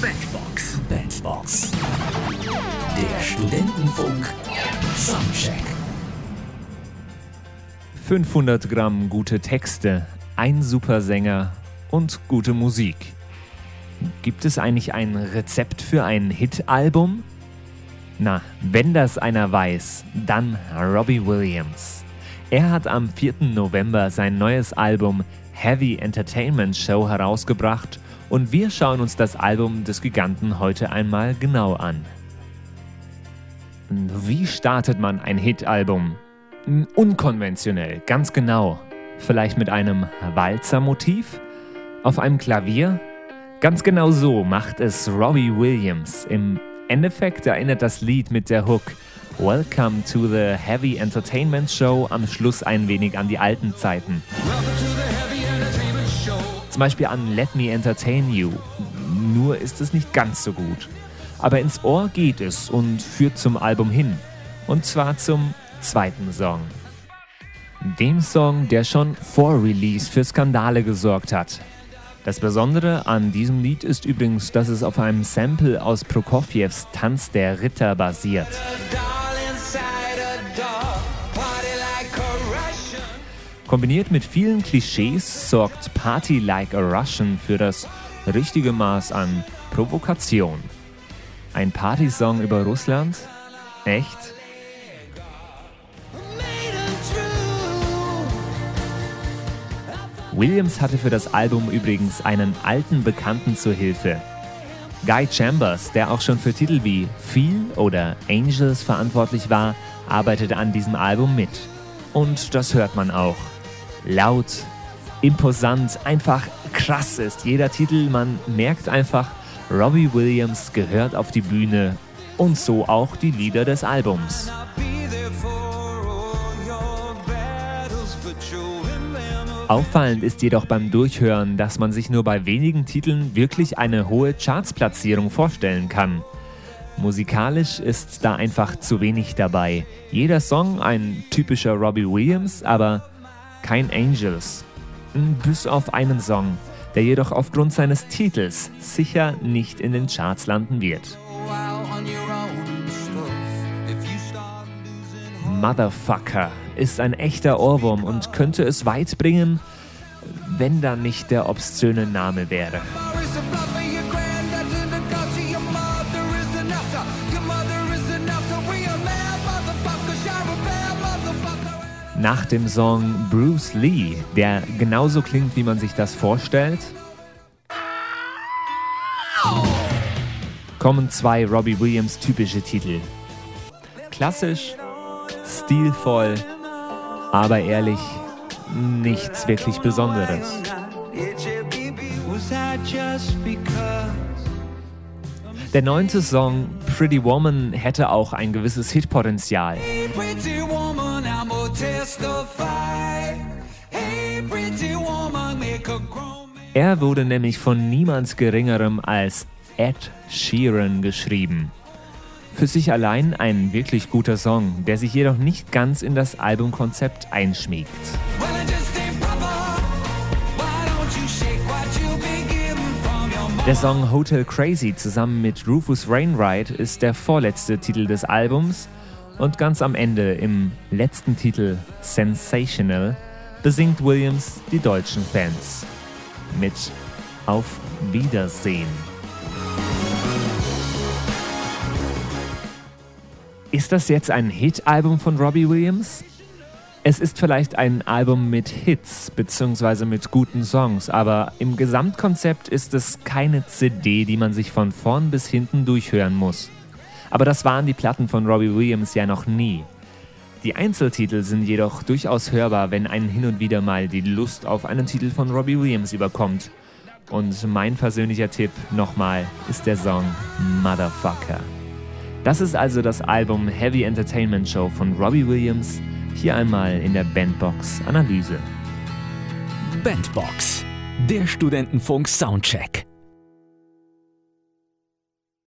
Bandbox. Bandbox. Der Studentenfunk. Soundcheck. 500 Gramm gute Texte, ein super Sänger und gute Musik. Gibt es eigentlich ein Rezept für ein Hit-Album? Na, wenn das einer weiß, dann Robbie Williams. Er hat am 4. November sein neues Album Heavy Entertainment Show herausgebracht und wir schauen uns das Album des Giganten heute einmal genau an. Wie startet man ein Hit-Album? Unkonventionell, ganz genau. Vielleicht mit einem Walzermotiv? Auf einem Klavier? Ganz genau so macht es Robbie Williams. Im Endeffekt erinnert das Lied mit der Hook Welcome to the Heavy Entertainment Show am Schluss ein wenig an die alten Zeiten. Zum Beispiel an Let Me Entertain You. Nur ist es nicht ganz so gut. Aber ins Ohr geht es und führt zum Album hin. Und zwar zum zweiten Song. Dem Song, der schon vor Release für Skandale gesorgt hat. Das Besondere an diesem Lied ist übrigens, dass es auf einem Sample aus Prokofjews Tanz der Ritter basiert. Kombiniert mit vielen Klischees sorgt Party Like a Russian für das richtige Maß an Provokation. Ein Partysong über Russland? Echt? Williams hatte für das Album übrigens einen alten Bekannten zur Hilfe. Guy Chambers, der auch schon für Titel wie Feel oder Angels verantwortlich war, arbeitete an diesem Album mit. Und das hört man auch. Laut, imposant, einfach krass ist jeder Titel. Man merkt einfach, Robbie Williams gehört auf die Bühne und so auch die Lieder des Albums. Auffallend ist jedoch beim Durchhören, dass man sich nur bei wenigen Titeln wirklich eine hohe Chartsplatzierung vorstellen kann. Musikalisch ist da einfach zu wenig dabei. Jeder Song ein typischer Robbie Williams, aber kein Angels. Bis auf einen Song, der jedoch aufgrund seines Titels sicher nicht in den Charts landen wird. Motherfucker ist ein echter Ohrwurm und könnte es weit bringen, wenn da nicht der obszöne Name wäre. Nach dem Song Bruce Lee, der genauso klingt, wie man sich das vorstellt, kommen zwei Robbie Williams typische Titel. Klassisch, stilvoll, aber ehrlich, nichts wirklich Besonderes. Der neunte Song Pretty Woman hätte auch ein gewisses Hitpotenzial. Er wurde nämlich von niemand Geringerem als Ed Sheeran geschrieben. Für sich allein ein wirklich guter Song, der sich jedoch nicht ganz in das Albumkonzept einschmiegt. Der Song Hotel Crazy zusammen mit Rufus Wainwright ist der vorletzte Titel des Albums und ganz am Ende im letzten Titel Sensational besingt Williams die deutschen Fans mit Auf Wiedersehen. Ist das jetzt ein Hit-Album von Robbie Williams? Es ist vielleicht ein Album mit Hits bzw. mit guten Songs, aber im Gesamtkonzept ist es keine CD, die man sich von vorn bis hinten durchhören muss. Aber das waren die Platten von Robbie Williams ja noch nie. Die Einzeltitel sind jedoch durchaus hörbar, wenn einen hin und wieder mal die Lust auf einen Titel von Robbie Williams überkommt. Und mein persönlicher Tipp nochmal ist der Song Motherfucker. Das ist also das Album Heavy Entertainment Show von Robbie Williams, hier einmal in der Bandbox Analyse. Bandbox, der Studentenfunk Soundcheck.